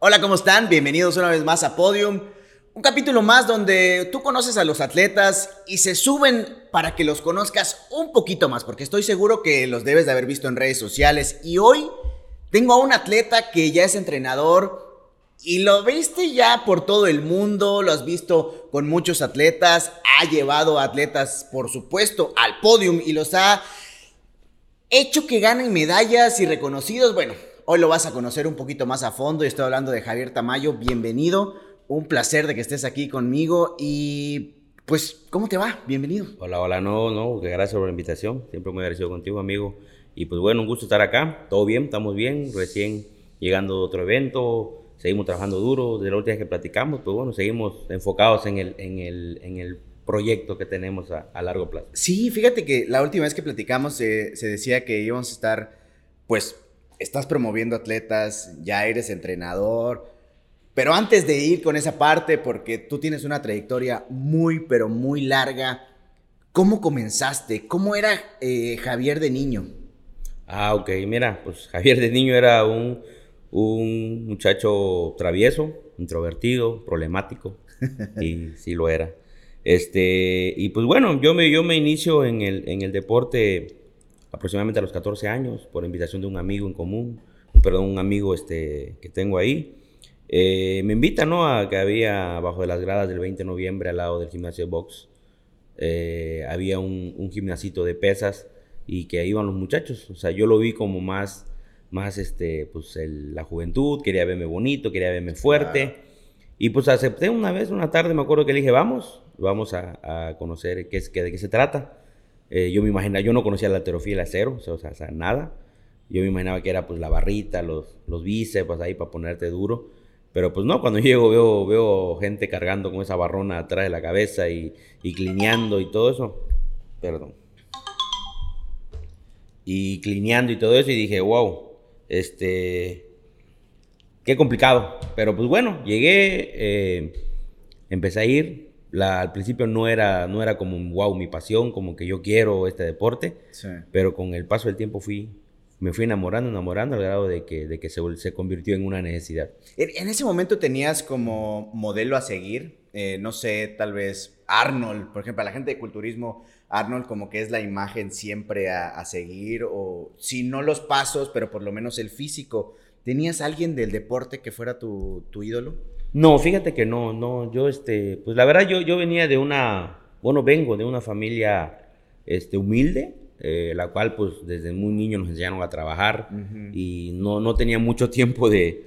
Hola, ¿cómo están? Bienvenidos una vez más a Podium. Un capítulo más donde tú conoces a los atletas y se suben para que los conozcas un poquito más, porque estoy seguro que los debes de haber visto en redes sociales. Y hoy tengo a un atleta que ya es entrenador y lo viste ya por todo el mundo, lo has visto con muchos atletas, ha llevado a atletas, por supuesto, al podium y los ha hecho que ganen medallas y reconocidos. Bueno, hoy lo vas a conocer un poquito más a fondo y estoy hablando de Javier Tamayo. Bienvenido, un placer de que estés aquí conmigo y pues, ¿cómo te va? Bienvenido. Hola, hola, no, no, gracias por la invitación, siempre muy agradecido contigo, amigo. Y pues bueno, un gusto estar acá, todo bien, estamos bien, recién llegando de otro evento, seguimos trabajando duro, de la última vez que platicamos, pues bueno, seguimos enfocados en el, en el, en el proyecto que tenemos a, a, largo plazo. Sí, fíjate que la última vez que platicamos eh, se decía que íbamos a estar, pues, estás promoviendo atletas, ya eres entrenador, pero antes de ir con esa parte, porque tú tienes una trayectoria muy, pero muy larga, ¿cómo comenzaste? ¿Cómo era eh, Javier de niño? Ah, ok, mira, pues Javier de niño era un, un muchacho travieso, introvertido, problemático, y sí lo era. Este, y pues bueno, yo me, yo me inicio en el, en el deporte aproximadamente a los 14 años, por invitación de un amigo en común, perdón, un amigo este, que tengo ahí. Eh, me invita, ¿no? A que había bajo de las gradas del 20 de noviembre al lado del gimnasio de box, eh, había un, un gimnasito de pesas y que iban los muchachos. O sea, yo lo vi como más, más este, pues la juventud, quería verme bonito, quería verme fuerte. Y pues acepté una vez, una tarde, me acuerdo que le dije, vamos, vamos a, conocer qué es, qué, de qué se trata. Eh, yo me imaginaba, yo no conocía la alterofila cero, o sea, o sea, nada. Yo me imaginaba que era pues la barrita, los, los bíceps ahí para ponerte duro. Pero pues no, cuando llego veo, veo gente cargando con esa barrona atrás de la cabeza y, y clineando y todo eso. Perdón. Y clineando y todo eso y dije, wow, este, qué complicado. Pero pues bueno, llegué, eh, empecé a ir. La, al principio no era, no era como, wow, mi pasión, como que yo quiero este deporte. Sí. Pero con el paso del tiempo fui, me fui enamorando, enamorando al grado de que, de que se, se convirtió en una necesidad. En ese momento tenías como modelo a seguir, eh, no sé, tal vez Arnold, por ejemplo, a la gente de culturismo, Arnold como que es la imagen siempre a, a, seguir, o si no los pasos, pero por lo menos el físico. ¿Tenías alguien del deporte que fuera tu, tu ídolo? No, fíjate que no, no, yo este, pues la verdad yo, yo venía de una, bueno, vengo de una familia este, humilde, eh, la cual pues desde muy niño nos enseñaron a trabajar uh -huh. y no, no tenía mucho tiempo de,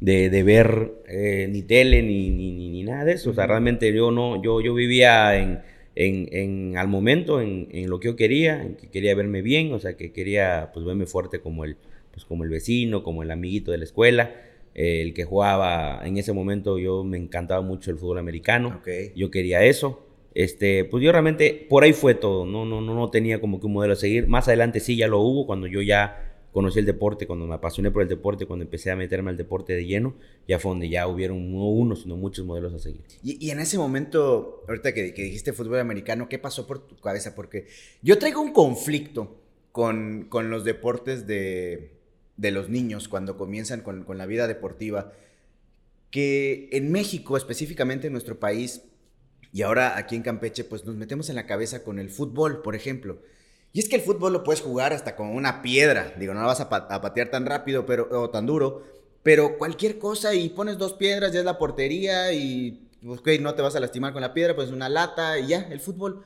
de, de ver eh, ni tele ni, ni, ni, ni, nada de eso. Uh -huh. O sea, realmente yo no, yo, yo vivía en, en, en al momento, en, en, lo que yo quería, en que quería verme bien, o sea, que quería pues verme fuerte como el, pues, como el vecino, como el amiguito de la escuela. Eh, el que jugaba en ese momento, yo me encantaba mucho el fútbol americano. Okay. Yo quería eso. Este, pues yo realmente, por ahí fue todo, no, no, no, no tenía como que un modelo a seguir. Más adelante sí ya lo hubo, cuando yo ya conocí el deporte, cuando me apasioné por el deporte, cuando empecé a meterme al deporte de lleno, ya fue donde ya hubieron no uno, sino muchos modelos a seguir. Y, y en ese momento, ahorita que, que, dijiste fútbol americano, ¿qué pasó por tu cabeza? Porque yo traigo un conflicto con, con los deportes de, de los niños cuando comienzan con, con la vida deportiva, que en México, específicamente en nuestro país, y ahora aquí en Campeche, pues nos metemos en la cabeza con el fútbol, por ejemplo. Y es que el fútbol lo puedes jugar hasta con una piedra. Digo, no la vas a, pa a patear tan rápido pero, o tan duro. Pero cualquier cosa y pones dos piedras, ya es la portería y ok, no te vas a lastimar con la piedra, pues una lata y ya, el fútbol.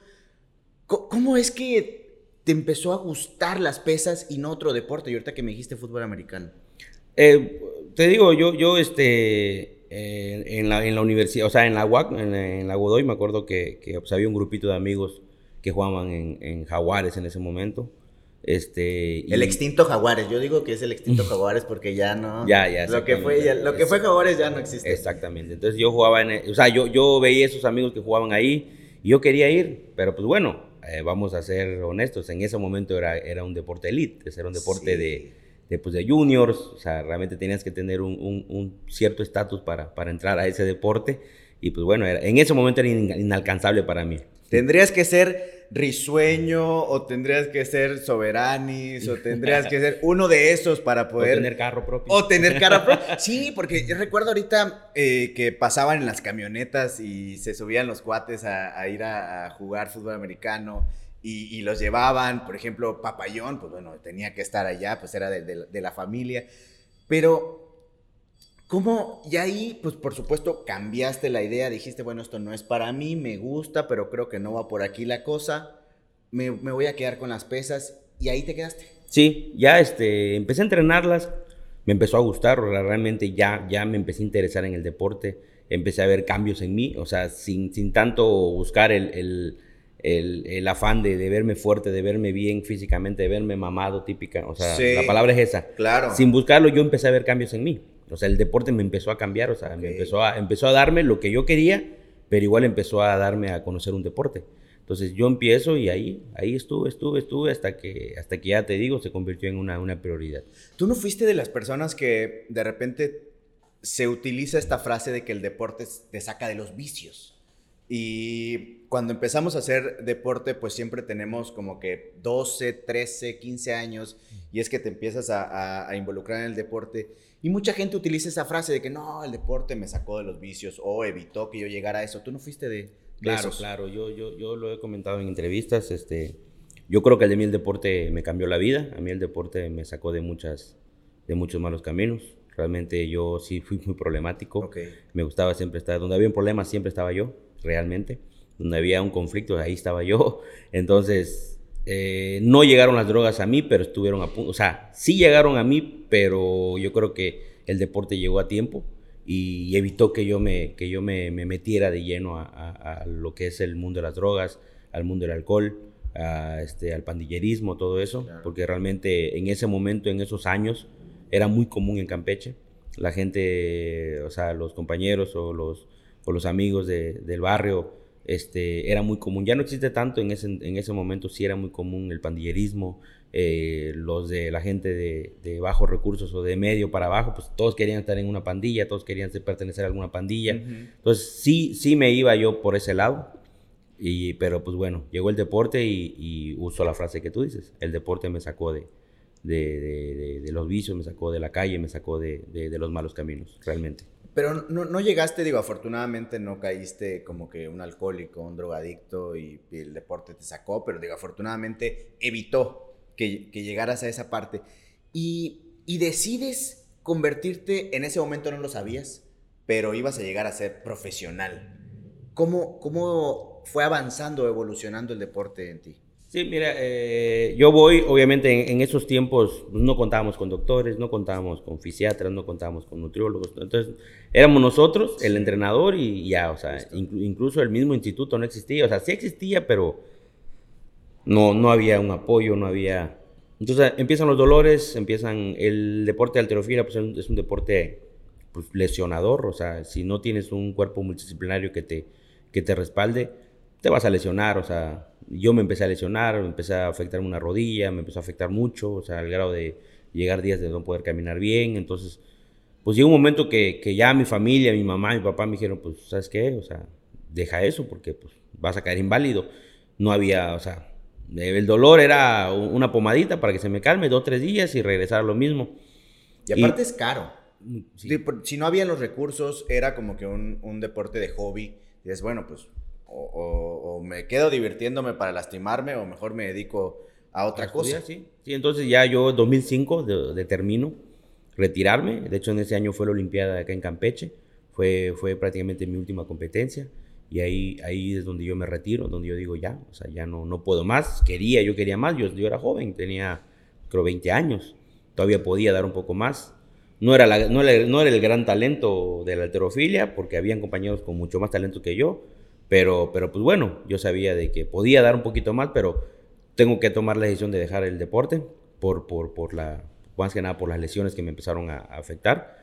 ¿Cómo es que te empezó a gustar las pesas y no otro deporte? Y ahorita que me dijiste fútbol americano. Eh, te digo, yo, yo este, eh, en, la, en la universidad, o sea, en la UAC, en, en la Godoy, me acuerdo que, que pues, había un grupito de amigos que jugaban en, en Jaguares en ese momento. Este, y... El extinto Jaguares, yo digo que es el extinto Jaguares porque ya no. ya, ya. Lo que fue, ya, lo que fue Jaguares ya no existe. Exactamente. Entonces yo jugaba en. O sea, yo, yo veía esos amigos que jugaban ahí y yo quería ir, pero pues bueno, eh, vamos a ser honestos, en ese momento era, era un deporte elite, era un deporte sí. de, de, pues, de juniors, o sea, realmente tenías que tener un, un, un cierto estatus para, para entrar a ese deporte y pues bueno, era, en ese momento era inalcanzable para mí. Tendrías que ser risueño o tendrías que ser soberanis o tendrías que ser uno de esos para poder... O tener carro propio. O tener carro propio. Sí, porque yo recuerdo ahorita eh, que pasaban en las camionetas y se subían los cuates a, ir a, jugar fútbol americano y, los llevaban, por ejemplo, Papayón, pues bueno, tenía que estar allá, pues era de, de la familia. Pero ¿Cómo? Y ahí, pues por supuesto, cambiaste la idea, dijiste, bueno, esto no es para mí, me gusta, pero creo que no va por aquí la cosa, me, voy a quedar con las pesas, y ahí te quedaste. Sí, ya este, empecé a entrenarlas, me empezó a gustar, realmente ya, ya me empecé a interesar en el deporte, empecé a ver cambios en mí, o sea, sin, sin tanto buscar el, el, afán de, de, verme fuerte, de verme bien físicamente, de verme mamado, típica, o sea, la palabra es esa. Claro. Sin buscarlo, yo empecé a ver cambios en mí. O sea, el deporte me empezó a cambiar, o sea, me empezó a, empezó a darme lo que yo quería, pero igual empezó a darme a conocer un deporte. Entonces yo empiezo y ahí, ahí estuve, estuve, estuve hasta que, hasta que ya te digo, se convirtió en una, una prioridad. ¿Tú no fuiste de las personas que de repente se utiliza esta frase de que el deporte te saca de los vicios? Y cuando empezamos a hacer deporte, pues siempre tenemos como que 12, 13, 15 años y es que te empiezas a, a involucrar en el deporte y mucha gente utiliza esa frase de que no, el deporte me sacó de los vicios o evitó que yo llegara a eso. ¿Tú no fuiste de, Claro, claro. Yo, yo, yo lo he comentado en entrevistas. Este, yo creo que de mí el deporte me cambió la vida. A mí el deporte me sacó de, muchas, de muchos malos caminos. Realmente yo sí fui muy problemático. Me gustaba siempre estar. Donde había un problema siempre estaba yo, realmente. Donde había un conflicto, ahí estaba yo. Entonces, eh, no llegaron las drogas a mí, pero estuvieron a punto. O sea, sí llegaron a mí, pero yo creo que el deporte llegó a tiempo y evitó que yo me, que yo me, metiera de lleno a, lo que es el mundo de las drogas, al mundo del alcohol, a este, al pandillerismo, todo eso, porque realmente en ese momento, en esos años, era muy común en Campeche. La gente, o sea, los compañeros o los, o los amigos del barrio, este, era muy común. Ya no existe tanto en ese, en ese momento, sí era muy común el pandillerismo, eh, los de la gente de, de, bajos recursos o de medio para abajo, pues todos querían estar en una pandilla, todos querían pertenecer a alguna pandilla. Entonces sí, sí me iba yo por ese lado. Y, pero pues bueno, llegó el deporte y, y uso la frase que tú dices. El deporte me sacó de, de, de, los vicios, me sacó de la calle, me sacó de, los malos caminos, realmente. Pero no, no, llegaste, digo, afortunadamente no caíste como que un alcohólico, un drogadicto y, el deporte te sacó, pero digo, afortunadamente evitó que, que llegaras a esa parte. Y, y, decides convertirte, en ese momento no lo sabías, pero ibas a llegar a ser profesional. ¿Cómo, cómo fue avanzando, evolucionando el deporte en ti? Sí, mira, eh, yo voy, obviamente en, esos tiempos no contábamos con doctores, no contábamos con fisiatras, no contábamos con nutriólogos, entonces éramos nosotros, el entrenador y ya, o sea, incluso el mismo instituto no existía, o sea, sí existía, pero no, no había un apoyo, no había... Entonces empiezan los dolores, empiezan el deporte de alterofilia, pues es un deporte pues, lesionador, o sea, si no tienes un cuerpo multidisciplinario que te, que te respalde, te vas a lesionar, o sea, yo me empecé a lesionar, me empecé a afectar una rodilla, me empezó a afectar mucho, o sea, al grado de llegar días de no poder caminar bien. Entonces, pues llegó un momento que, que ya mi familia, mi mamá, mi papá me dijeron, pues, ¿sabes qué? O sea, deja eso porque pues, vas a caer inválido. No había, o sea, el dolor era una pomadita para que se me calme dos, tres días y regresar a lo mismo. Y aparte es caro. Mm, si no había los recursos, era como que un, un deporte de hobby. Y es bueno, pues o, me quedo divirtiéndome para lastimarme o mejor me dedico a otra cosa. Sí. sí, entonces ya yo en 2005 determino retirarme. De hecho, en ese año fue la Olimpiada acá en Campeche. Fue, fue prácticamente mi última competencia. Y ahí, ahí es donde yo me retiro, donde yo digo ya, o sea, ya no, no puedo más. Quería, yo quería más. Yo, yo era joven, tenía creo 20 años. Todavía podía dar un poco más. No era, no, era, no era el gran talento de la alterofilia, porque habían compañeros con mucho más talento que yo pero, pero pues bueno, yo sabía de que podía dar un poquito más, pero tengo que tomar la decisión de dejar el deporte por, por, por la, más que nada por las lesiones que me empezaron a, afectar.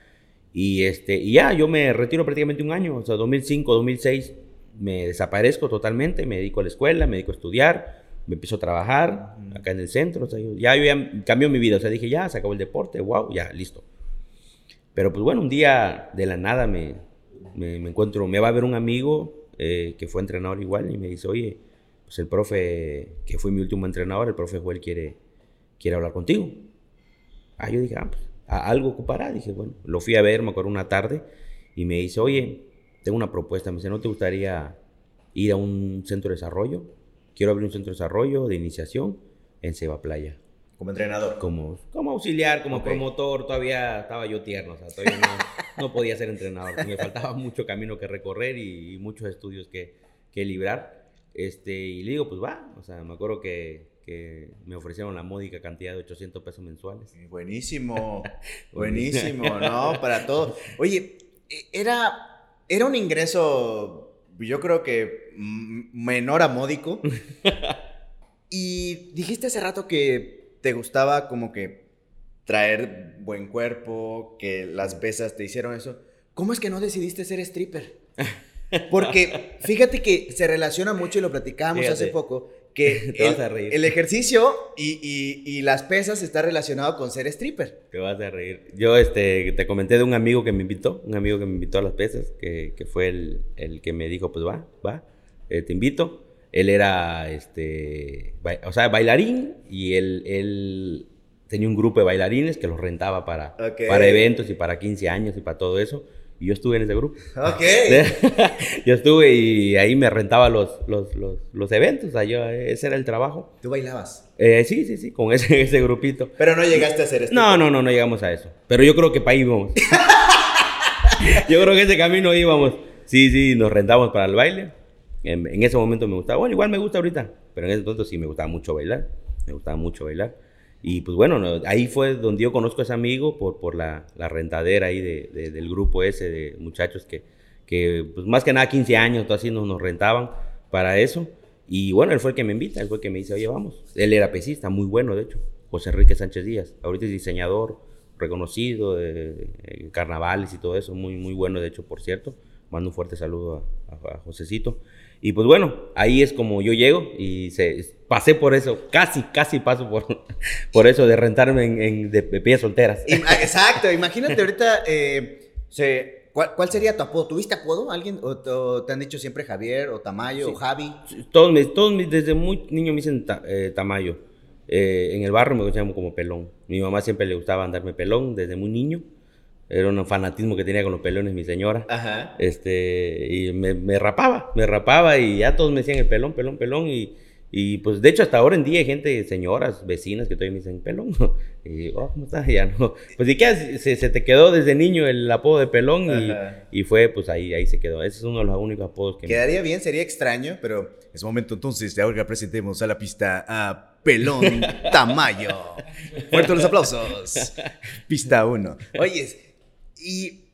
Y, este, y ya, yo me retiro prácticamente un año, o sea, 2005, 2006, me desaparezco totalmente, me dedico a la escuela, me dedico a estudiar, me empiezo a trabajar acá en el centro, o sea, ya, yo ya cambió mi vida, o sea, dije, ya, se acabó el deporte, wow, ya, listo. Pero pues bueno, un día de la nada me, me, me encuentro, me va a ver un amigo eh, que fue entrenador igual, y me dice, oye, pues el profe, que fue mi último entrenador, el profe Joel quiere, quiere hablar contigo. Ah, yo dije, ah, pues, algo ocupará. Dije, bueno, lo fui a ver, me acuerdo una tarde, y me dice, oye, tengo una propuesta. Me dice, ¿no te gustaría ir a un centro de desarrollo? Quiero abrir un centro de desarrollo de iniciación en Seba Playa. Como entrenador. Como, como auxiliar, como promotor, todavía estaba yo tierno, o sea, todavía no, podía ser entrenador. Me faltaba mucho camino que recorrer y, muchos estudios que, que, librar. Este, y le digo, pues va, o sea, me acuerdo que, que me ofrecieron la módica cantidad de 800 pesos mensuales. Buenísimo, buenísimo, ¿no? Para todo. Oye, e, era, era un ingreso, yo creo que menor a módico. y dijiste hace rato que te gustaba como que traer buen cuerpo, que las pesas te hicieron eso. ¿Cómo es que no decidiste ser stripper? Porque fíjate que se relaciona mucho y lo platicábamos hace poco que el, ejercicio y, las pesas está relacionado con ser stripper. Te vas a reír. Yo este, te comenté de un amigo que me invitó, un amigo que me invitó a las pesas, que, fue el, que me dijo, pues va, va, eh, te invito. Él era, este, o sea, bailarín y él, él tenía un grupo de bailarines que los rentaba para, para eventos y para 15 años y para todo eso. Y yo estuve en ese grupo. Ok. yo estuve y ahí me rentaba los, los, los, los eventos. O sea, yo, ese era el trabajo. ¿Tú bailabas? Eh, sí, sí, sí, con ese, ese grupito. Pero no llegaste a hacer esto. No, no, no, no llegamos a eso. Pero yo creo que para ahí íbamos. yo creo que ese camino íbamos. Sí, sí, nos rentamos para el baile. En, en, ese momento me gustaba. Bueno, igual me gusta ahorita. Pero en ese momento sí me gustaba mucho bailar. Me gustaba mucho bailar. Y pues bueno, ahí fue donde yo conozco a ese amigo por, por la, rentadera ahí de, del grupo ese de muchachos que, que pues más que nada 15 años, todo así nos, nos rentaban para eso. Y bueno, él fue el que me invita, él fue el que me dice, oye, vamos. Él era pesista, muy bueno, de hecho, José Enrique Sánchez Díaz. Ahorita es diseñador reconocido de, carnavales y todo eso, muy, muy bueno, de hecho, por cierto. Mando un fuerte saludo a, a, a Josecito. Y pues bueno, ahí es como yo llego y se, pasé por eso, casi, casi paso por, por eso de rentarme en, de, pies solteras. Ah, exacto, imagínate ahorita, eh, ¿cuál, sería tu apodo? ¿Tuviste apodo? ¿Alguien? ¿O, te han dicho siempre Javier o Tamayo o Javi? Todos, todos desde muy niño me dicen eh, Tamayo. Eh, en el barrio me llaman como pelón. Mi mamá siempre le gustaba andarme pelón desde muy niño. Era un fanatismo que tenía con los pelones mi señora. Ajá. Este, y me, me, rapaba, me rapaba y ya todos me decían el pelón, pelón, pelón. Y, y pues de hecho hasta ahora en día hay gente, señoras, vecinas que todavía me dicen pelón. Y oh, ¿cómo estás? Ya no. Pues si se, se te quedó desde niño el apodo de pelón y, y, fue pues ahí, ahí se quedó. Ese es uno de los únicos apodos que Quedaría bien, sería extraño, pero es momento entonces de ahora presentemos a la pista a Pelón Tamayo. Fuertes los aplausos. Pista 1. Oye, y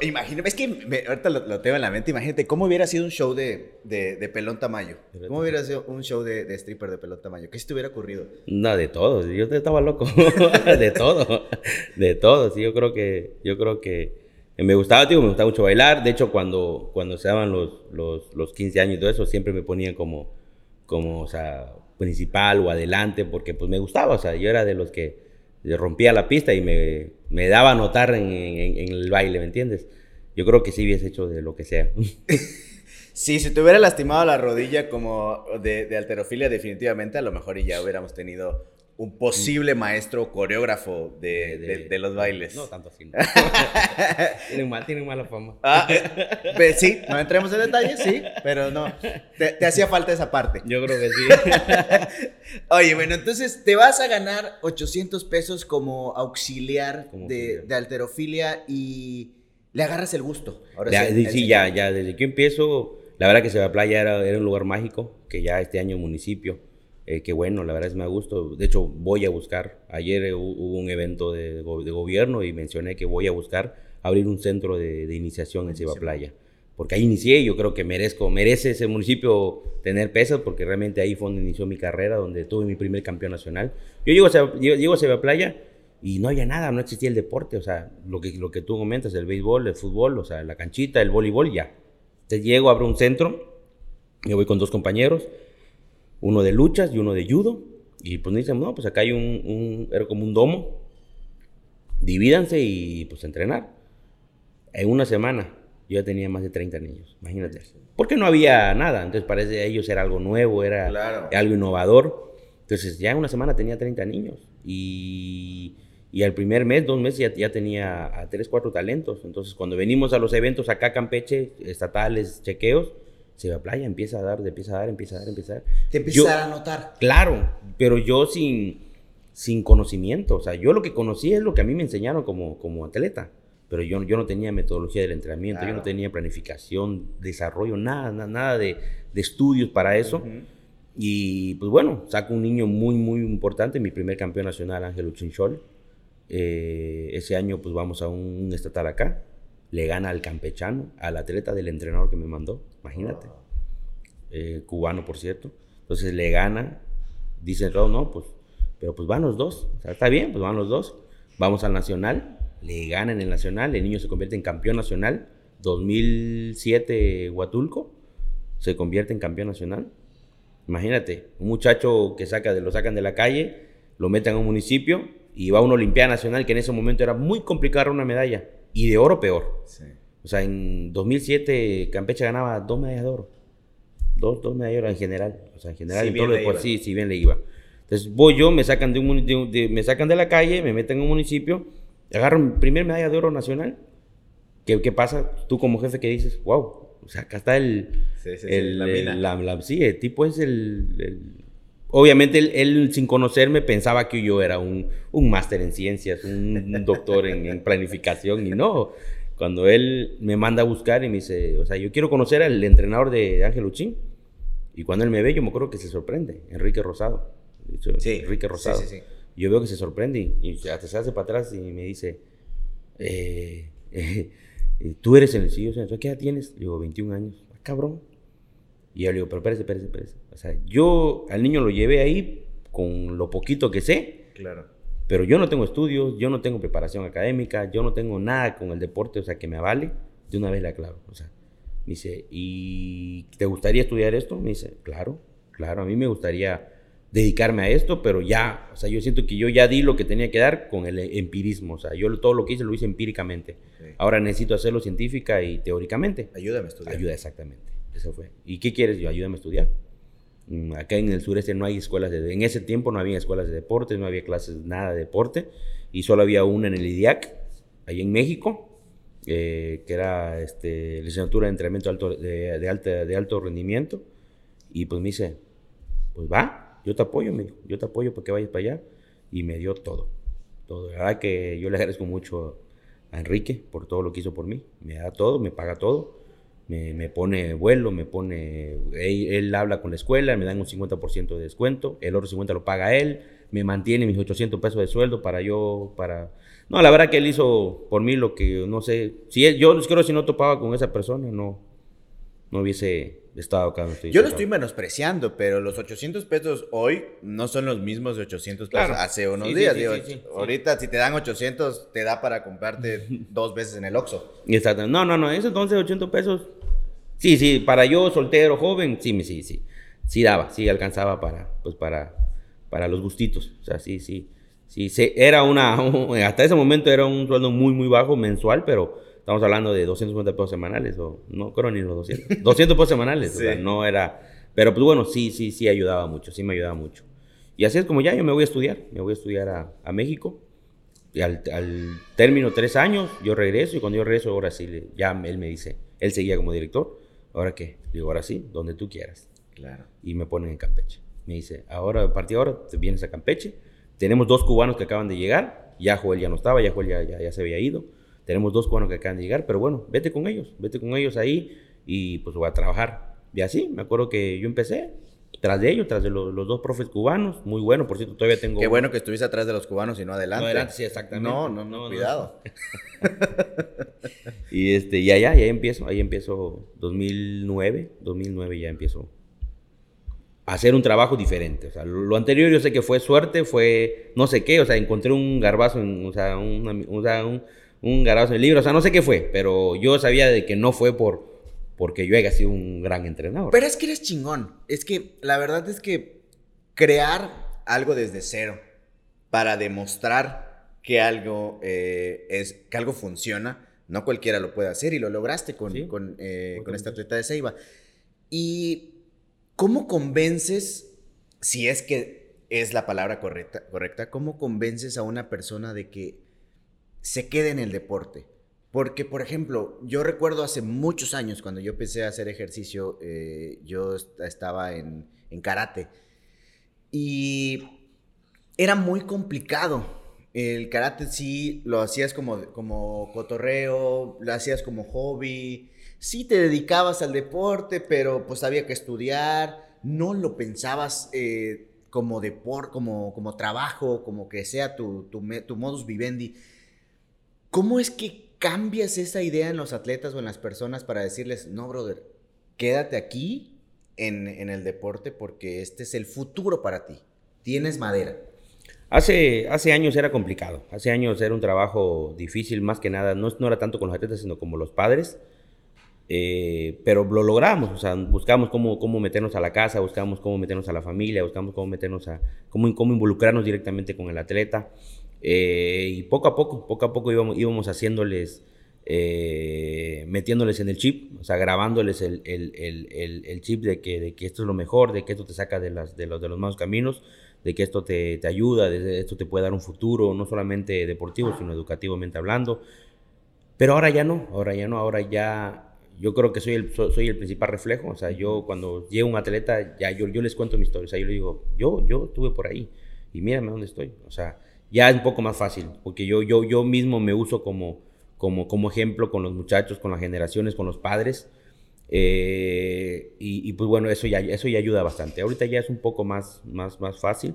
imagínate, es que ahorita lo, tengo en la mente, imagínate cómo hubiera sido un show de, de, pelón tamaño. ¿Cómo hubiera sido un show de, de, stripper de pelón tamaño? ¿Qué se te hubiera ocurrido? No, de todo, yo estaba loco, de todo, de todo, sí, yo creo que, yo creo que me gustaba, tío, me gustaba mucho bailar, de hecho cuando, cuando se daban los, los, los 15 años y todo eso, siempre me ponían como, como, o sea, principal o adelante, porque pues me gustaba, o sea, yo era de los que rompía la pista y me, me daba a notar en, en, el baile, ¿me entiendes? Yo creo que sí hubiese hecho de lo que sea. sí, si te hubiera lastimado la rodilla como de, de alterofilia, definitivamente a lo mejor ya hubiéramos tenido un posible maestro coreógrafo de, de, los bailes. No, tanto así. tienen, mal, tienen mala fama. Ah, eh, sí, no entremos en detalles, sí, pero no. Te, hacía falta esa parte. Yo creo que sí. Oye, bueno, entonces te vas a ganar 800 pesos como auxiliar, de, de, alterofilia y le agarras el gusto. Ahora sí, sí, ya, ya, desde que empiezo, la verdad que se va a Playa era, era un lugar mágico, que ya este año municipio eh, que bueno, la verdad es que me gusto. De hecho, voy a buscar. Ayer eh, hubo un evento de, gobierno y mencioné que voy a buscar abrir un centro de, iniciación en Ciba Playa. Porque ahí inicié y yo creo que merezco, merece ese municipio tener pesas porque realmente ahí fue donde inició mi carrera, donde tuve mi primer campeón nacional. Yo llego a, llego a Ciba Playa y no había nada, no existía el deporte, o sea, lo que, lo que tú comentas, el béisbol, el fútbol, o sea, la canchita, el voleibol, ya. Entonces llego, abro un centro, me voy con dos compañeros, uno de luchas y uno de judo. Y pues me dicen, no, pues acá hay un, era como un domo, divídanse y pues entrenar. En una semana yo ya tenía más de 30 niños, imagínate. Porque no había nada, entonces parece que ellos era algo nuevo, era algo innovador. Entonces ya en una semana tenía 30 niños y, y al primer mes, dos meses ya, ya tenía a 3, 4 talentos. Entonces cuando venimos a los eventos acá Campeche, estatales, chequeos, se va a playa, empieza a dar, empieza a dar, empieza a dar, empieza a dar. Te empieza a notar. Claro, pero yo sin, sin conocimiento, o sea, yo lo que conocí es lo que a mí me enseñaron como, como atleta pero yo, yo no tenía metodología del entrenamiento, yo no tenía planificación, desarrollo, nada, nada, de, de, estudios para eso. Y pues bueno, saco un niño muy, muy importante, mi primer campeón nacional, Ángel Uchinchol. Eh, ese año pues vamos a un, estatal acá, le gana al campechano, al atleta del entrenador que me mandó, imagínate. Eh, cubano, por cierto. Entonces le gana, dice no, no, pues, pero pues van los dos, está bien, pues van los dos. Vamos al nacional, le ganan el nacional, el niño se convierte en campeón nacional, 2007 Huatulco, se convierte en campeón nacional. Imagínate, un muchacho que saca de, lo sacan de la calle, lo meten a un municipio y va a una Olimpiada Nacional que en ese momento era muy complicado una medalla y de oro peor. O sea, en 2007 Campeche ganaba dos medallas de oro. Dos, dos medallas de oro en general. O sea, en general, en todo de por sí, si bien le iba. Entonces voy yo, me sacan de, un, me sacan de la calle, me meten a un municipio agarro mi primer medalla de oro nacional. ¿Qué, ¿Qué, pasa? Tú como jefe que dices, wow, o sea, acá está el... Sí, sí, el, la, mina. sí, el tipo es el... obviamente él, sin conocerme pensaba que yo era un, un máster en ciencias, un, doctor en, planificación y no. Cuando él me manda a buscar y me dice, o sea, yo quiero conocer al entrenador de Ángel Uchín. Y cuando él me ve, yo me acuerdo que se sorprende, Enrique Rosado. Sí, Enrique Rosado. Sí, sí, sí yo veo que se sorprende y, hasta se hace para atrás y me dice, eh, eh, tú eres el CEO, ¿qué edad tienes? Le digo, 21 años. Ah, cabrón. Y yo le digo, pero espérese, espérese, espérese. O sea, yo al niño lo llevé ahí con lo poquito que sé. Claro. Pero yo no tengo estudios, yo no tengo preparación académica, yo no tengo nada con el deporte, o sea, que me avale. De una vez le aclaro. O sea, me dice, ¿y te gustaría estudiar esto? Me dice, claro, claro, a mí me gustaría dedicarme a esto, pero ya, o sea, yo siento que yo ya di lo que tenía que dar con el empirismo, o sea, yo todo lo que hice lo hice empíricamente. Ahora necesito hacerlo científica y teóricamente. Ayúdame a estudiar. Ayuda, exactamente. Eso fue. ¿Y qué quieres? Yo, ayúdame a estudiar. Mm, acá en el sureste no hay escuelas de... En ese tiempo no había escuelas de deporte, no había clases, nada de deporte, y solo había una en el IDIAC, ahí en México, eh, que era este, licenciatura de entrenamiento alto, de, de, de alto rendimiento, y pues me dice, pues va, yo te apoyo, me dijo, yo te apoyo para que vayas para allá. Y me dio todo, todo. La verdad que yo le agradezco mucho a Enrique por todo lo que hizo por mí. Me da todo, me paga todo. Me, me pone vuelo, me pone... Él, habla con la escuela, me dan un 50% de descuento. El otro 50% lo paga él. Me mantiene mis 800 pesos de sueldo para yo, para... No, la verdad que él hizo por mí lo que, no sé... Si él, yo creo que si no topaba con esa persona, no, no hubiese estado acá. Yo lo estoy menospreciando, pero los 800 pesos hoy no son los mismos de 800 pesos hace unos días. ahorita si te dan 800 te da para comprarte dos veces en el Oxxo. Exacto. No, no, no. Ese entonces 800 pesos. Sí, sí. Para yo soltero, joven, sí, sí, sí. Sí daba, sí alcanzaba para, pues para, para los gustitos. O sea, sí, sí. Sí, era una, hasta ese momento era un sueldo muy, muy bajo mensual, pero Estamos hablando de 250 pesos semanales, o no creo ni los 200. 200 pesos semanales, o sea, no era... Pero pues bueno, sí, sí, sí ayudaba mucho, sí me ayudaba mucho. Y así es como ya yo me voy a estudiar, me voy a estudiar a, a México. Y al, al, término tres años, yo regreso y cuando yo regreso, ahora sí, ya él me dice, él seguía como director, ¿ahora qué? Digo, ahora sí, donde tú quieras. Claro. Y me ponen en Campeche. Me dice, ahora, a partir de ahora, te vienes a Campeche. Tenemos dos cubanos que acaban de llegar, ya Joel ya no estaba, ya Joel ya, ya, ya se había ido. Tenemos dos cubanos que acaban de llegar, pero bueno, vete con ellos, vete con ellos ahí y pues voy a trabajar. Y así, me acuerdo que yo empecé tras de ellos, tras de los, dos profes cubanos, muy bueno, por cierto, todavía tengo... Qué bueno que estuviste atrás de los cubanos y no adelante. No adelante, sí, exactamente. No, no, no, cuidado. y este, ya, ya, ya empiezo, ahí empiezo 2009, 2009 ya empiezo a hacer un trabajo diferente. O sea, lo anterior yo sé que fue suerte, fue no sé qué, o sea, encontré un garbazo, en, o sea, o sea un un garazo en el libro, o sea, no sé qué fue, pero yo sabía de que no fue por porque yo haya sido un gran entrenador. Pero es que eres chingón. Es que la verdad es que crear algo desde cero para demostrar que algo eh, es que algo funciona No cualquiera lo puede hacer y lo lograste con, con, eh, con esta atleta de Ceiba. ¿Y cómo convences, si es que es la palabra correcta, correcta, cómo convences a una persona de que se quede en el deporte? Porque, por ejemplo, yo recuerdo hace muchos años, cuando yo empecé a hacer ejercicio, eh, yo estaba en, en karate. Y era muy complicado. El karate sí lo hacías como, como cotorreo, lo hacías como hobby. Sí te dedicabas al deporte, pero pues había que estudiar. No lo pensabas eh, como deporte, como, como trabajo, como que sea tu, tu, tu modus vivendi. ¿Cómo es que cambias esa idea en los atletas o en las personas para decirles, no, brother, quédate aquí en, en el deporte porque este es el futuro para ti? Tienes madera. Hace, hace años era complicado, hace años era un trabajo difícil, más que nada, no, no era tanto con los atletas, sino como los padres, eh, pero lo logramos, o sea, buscamos cómo, cómo meternos a la casa, buscamos cómo meternos a la familia, buscamos cómo meternos a, cómo, cómo involucrarnos directamente con el atleta, eh, y poco a poco, poco a poco íbamos, íbamos haciéndoles, eh, metiéndoles en el chip, o sea, grabándoles el, el, el, el, chip de que, de que esto es lo mejor, de que esto te saca de, las, de, los, de los malos caminos, de que esto te, te ayuda, de esto te puede dar un futuro, no solamente deportivo, sino educativamente hablando. Pero ahora ya no, ahora ya no, ahora ya yo creo que soy el, soy el principal reflejo. O sea, yo cuando llego un atleta, ya yo, yo les cuento mi historia. O sea, yo le digo, yo, yo estuve por ahí y mírame dónde estoy. O sea, ya es un poco más fácil, porque yo, yo, yo mismo me uso como, como, como ejemplo con los muchachos, con las generaciones, con los padres. Eh, y, pues bueno, eso ya, eso ya ayuda bastante. Ahorita ya es un poco más, más, más fácil,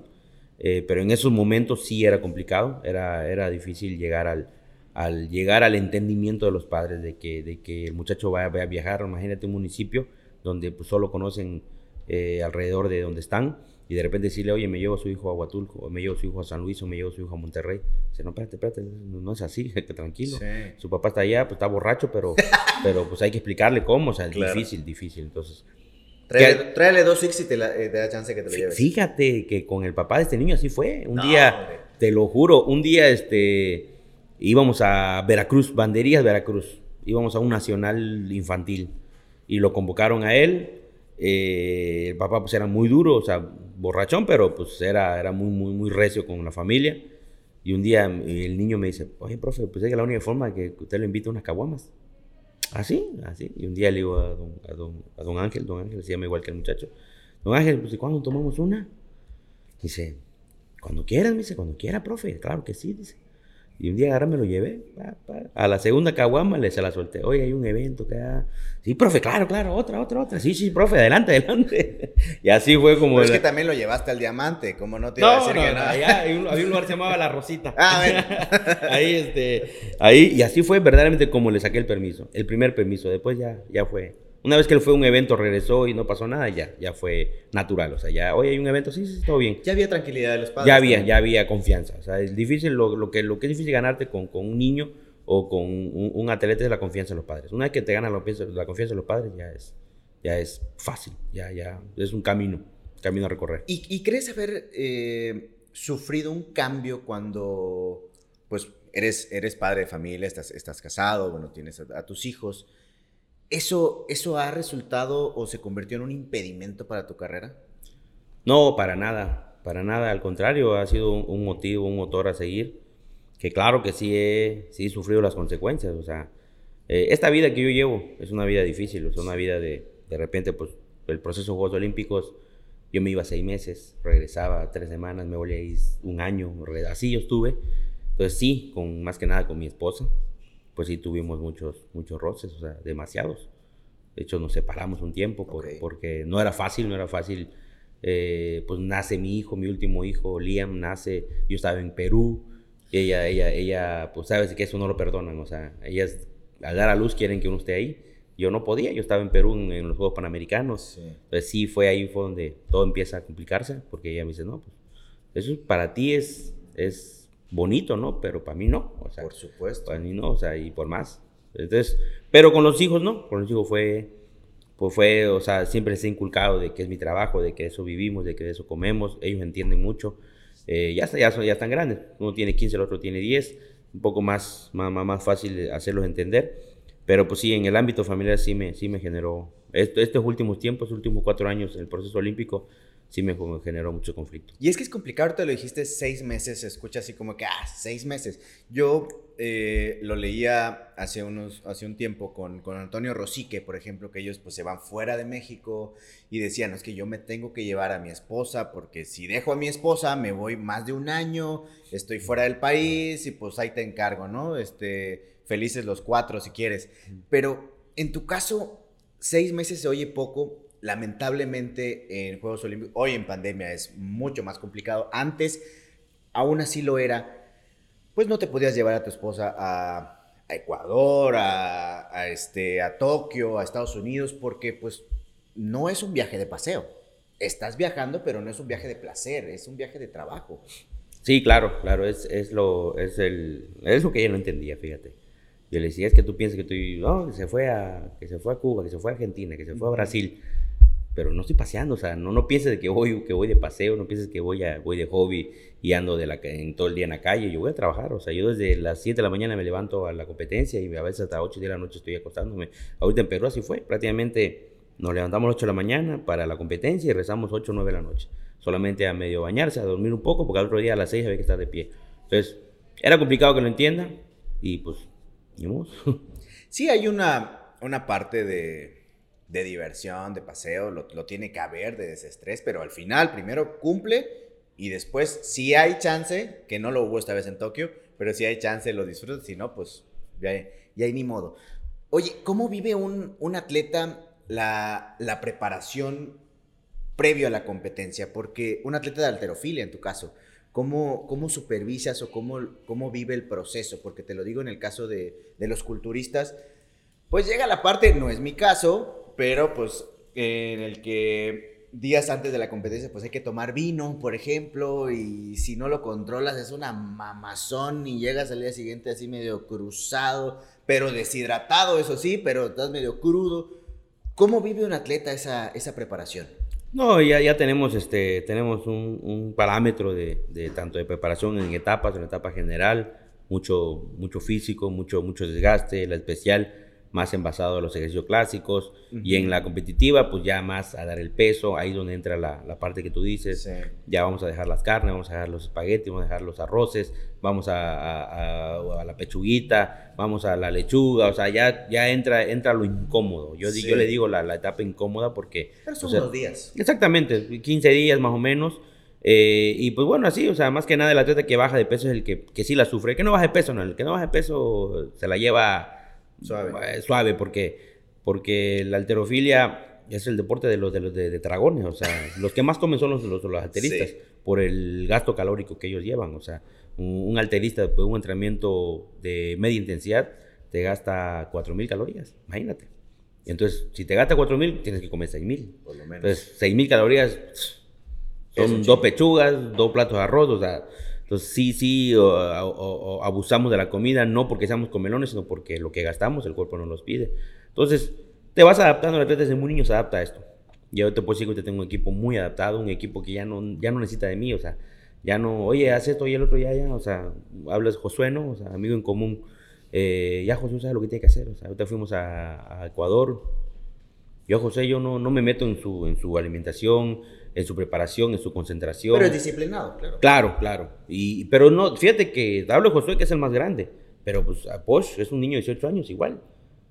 eh, pero en esos momentos sí era complicado, era, era difícil llegar al, al, llegar al entendimiento de los padres de que, de que el muchacho vaya, a viajar, imagínate un municipio donde pues, solo conocen eh, alrededor de donde están y de repente decirle, oye, me llevo a su hijo a Huatulco, o me llevo a su hijo a San Luis, o me llevo a su hijo a Monterrey. Dice, no, espérate, espérate, no, es así, tranquilo. Su papá está allá, pues está borracho, pero, pero pues hay que explicarle cómo, o sea, es difícil, difícil. Entonces, Tráele, dos X y te, eh, te, da chance que te lo lleves. Fíjate que con el papá de este niño así fue. Un día, te lo juro, un día este, íbamos a Veracruz, Banderías Veracruz. Íbamos a un nacional infantil y lo convocaron a él. Eh, el papá pues era muy duro, o sea, borrachón, pero pues era, era muy, muy, muy recio con la familia. Y un día el niño me dice, oye, profe, pues es que la única forma que usted lo invite a unas caguamas. Así, así. Y un día le digo a don, a don, a don Ángel, don Ángel se llama igual que el muchacho, don Ángel, pues ¿cuándo tomamos una? Dice, cuando quieras, me dice, cuando quiera, profe. Claro que sí, dice. Y un día ahora me lo llevé. A la segunda caguama le se la solté. Oye, hay un evento que... Sí, profe, claro, claro, otra, otra, otra. Sí, sí, profe, adelante, adelante. y así fue como... Pero es que también lo llevaste al diamante, como no te iba a decir no, que no, había un lugar que se llamaba La Rosita. Ah, bueno. ahí, este, ahí, y así fue verdaderamente como le saqué el permiso. El primer permiso. Después ya, ya fue una vez que él fue a un evento, regresó y no pasó nada, ya, ya fue natural. O sea, ya, hoy hay un evento, sí, sí, todo bien. Ya había tranquilidad de los padres. Ya había, ya había confianza. O sea, es difícil, lo, lo, que, lo que es difícil ganarte con, con un niño o con un, un, atleta es la confianza en los padres. Una vez que te ganan la, la confianza en los padres, ya es, ya es fácil, ya, ya, es un camino, camino a recorrer. ¿Y, y crees haber eh, sufrido un cambio cuando, pues, eres, eres padre de familia, estás, estás casado, bueno, tienes a tus hijos? ¿Eso, ¿Eso ha resultado o se convirtió en un impedimento para tu carrera? No, para nada, para nada. Al contrario, ha sido un, motivo, un motor a seguir. Que claro que sí he, sí he sufrido las consecuencias. O sea, eh, esta vida que yo llevo es una vida difícil, es una vida de, de repente, pues, el proceso de Juegos Olímpicos, yo me iba seis meses, regresaba tres semanas, me volví a ir un año, así yo estuve. Entonces sí, con, más que nada con mi esposa, pues sí tuvimos muchos, muchos roces, o sea, demasiados. De hecho, nos separamos un tiempo porque no era fácil, no era fácil. Eh, pues nace mi hijo, mi último hijo, Liam, nace, yo estaba en Perú, ella, ella, ella, pues sabes que eso no lo perdonan, o sea, ellas al dar a luz quieren que uno esté ahí. Yo no podía, yo estaba en Perú en, los Juegos Panamericanos. Entonces sí fue ahí fue donde todo empieza a complicarse, porque ella me dice, no, pues eso para ti es, es bonito, ¿no? Pero para mí no. O sea, por supuesto. Para mí no, o sea, y por más. Entonces, pero con los hijos no, con los hijos fue, pues fue, o sea, siempre se ha inculcado de que es mi trabajo, de que eso vivimos, de que de eso comemos, ellos entienden mucho. Eh, ya, ya, ya están grandes, uno tiene 15, el otro tiene 10, un poco más, más, más fácil hacerlos entender. Pero pues sí, en el ámbito familiar sí me, sí me generó, estos últimos tiempos, últimos cuatro años en el proceso olímpico, sí me generó mucho conflicto. Y es que es complicado, te lo dijiste, seis meses, se escucha así como que, ah, seis meses. Yo eh, lo leía hace, unos, hace un tiempo con, con, Antonio Rosique, por ejemplo, que ellos pues se van fuera de México y decían, es que yo me tengo que llevar a mi esposa porque si dejo a mi esposa me voy más de un año, estoy fuera del país y pues ahí te encargo, ¿no? Este, felices los cuatro si quieres. Pero en tu caso, seis meses se oye poco, lamentablemente en Juegos Olímpicos, hoy en pandemia es mucho más complicado. Antes, aún así lo era, pues no te podías llevar a tu esposa a, Ecuador, a, este, a Tokio, a Estados Unidos, porque pues no es un viaje de paseo. Estás viajando, pero no es un viaje de placer, es un viaje de trabajo. Sí, claro, claro, es, es lo, es, el, es lo que ella no entendía, fíjate. Yo le decía, es que tú piensas que tú, no, que se fue a, que se fue a Cuba, que se fue a Argentina, que se fue a Brasil pero no estoy paseando, o sea, no, no pienses que voy, que voy de paseo, no pienses que voy, a, voy de hobby y ando de la, en todo el día en la calle, yo voy a trabajar, o sea, yo desde las 7 de la mañana me levanto a la competencia y a veces hasta 8 de la noche estoy acostándome. Ahorita en Perú así fue, prácticamente nos levantamos a las 8 de la mañana para la competencia y rezamos 8 o 9 de la noche, solamente a medio bañarse, a dormir un poco, porque al otro día a las 6 había que estar de pie. Entonces, era complicado que lo entienda y pues, ni Sí, hay una, una parte de de diversión, de paseo, lo, tiene que haber, de desestrés, pero al final primero cumple y después si hay chance, que no lo hubo esta vez en Tokio, pero si hay chance lo disfruta, si no, pues ya, hay ni modo. Oye, ¿cómo vive un, un atleta la, la, preparación previo a la competencia? Porque un atleta de alterofilia en tu caso, ¿cómo, cómo supervisas o cómo, cómo vive el proceso? Porque te lo digo en el caso de, de los culturistas, pues llega la parte, no es mi caso, pero pues en el que días antes de la competencia pues hay que tomar vino, por ejemplo, y si no lo controlas es una mamazón y llegas al día siguiente así medio cruzado, pero deshidratado, eso sí, pero estás medio crudo. ¿Cómo vive un atleta esa, esa preparación? No, ya, ya tenemos, este, tenemos un, un parámetro de, de, tanto de preparación en etapas, en etapa general, mucho, mucho físico, mucho, mucho desgaste, la especial más envasado a los ejercicios clásicos. Y en la competitiva pues ya más a dar el peso, ahí donde entra la, la parte que tú dices, ya vamos a dejar las carnes, vamos a dejar los espaguetis, vamos a dejar los arroces, vamos a, a, la pechuguita, vamos a la lechuga, o sea, ya, ya entra, entra lo incómodo, yo, yo le digo la, la, etapa incómoda porque... Pero son unos días. Exactamente, 15 días más o menos. Eh, y pues bueno, así, o sea, más que nada el atleta que baja de peso es el que, que sí la sufre. El que no baja de peso, no, el que no baja de peso se la lleva Suave. Eh, suave, porque, porque la alterofilia es el deporte de los de, los de, dragones, o sea, los que más comen son los, los, los alteristas, por el gasto calórico que ellos llevan, o sea, un, alterista después de un entrenamiento de media intensidad te gasta 4.000 calorías, imagínate. Entonces, si te gasta 4.000, tienes que comer 6.000. Por lo menos. Entonces, 6.000 calorías son dos pechugas, dos platos de arroz, o sea, entonces sí, sí, abusamos de la comida, no porque seamos comelones, sino porque lo que gastamos el cuerpo nos los pide. Entonces te vas adaptando, el atleta desde muy niño se adapta a esto. Yo te puedo decir que tengo un equipo muy adaptado, un equipo que ya no, ya no necesita de mí, o sea, ya no, oye, haz esto y el otro ya, ya, o sea, hablas Josué, ¿no? O sea, amigo en común. Eh, ya Josué sabe lo que tiene que hacer, o sea, ahorita fuimos a, a Ecuador. Yo, José, yo no, no me meto en su, en su alimentación, en su preparación, en su concentración. Pero es disciplinado, claro. Claro, claro. Y, pero no, fíjate que hablo de Josué, que es el más grande, pero pues a Posh es un niño de 18 años igual.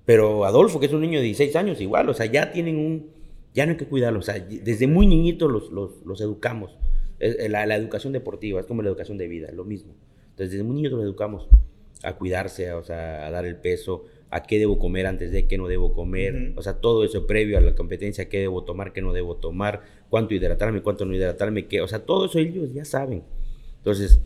Pero Adolfo, que es un niño de 16 años igual, o sea, ya tienen un, ya no hay que cuidarlos, o sea, desde muy niñitos los, los, los educamos. La, la, educación deportiva es como la educación de vida, lo mismo. Entonces, desde muy niños los educamos a cuidarse, o sea, a dar el peso, a qué debo comer antes de qué no debo comer, o sea, todo eso previo a la competencia, qué debo tomar, qué no debo tomar, cuánto hidratarme, cuánto no hidratarme, qué, o sea, todo eso ellos ya saben. Entonces,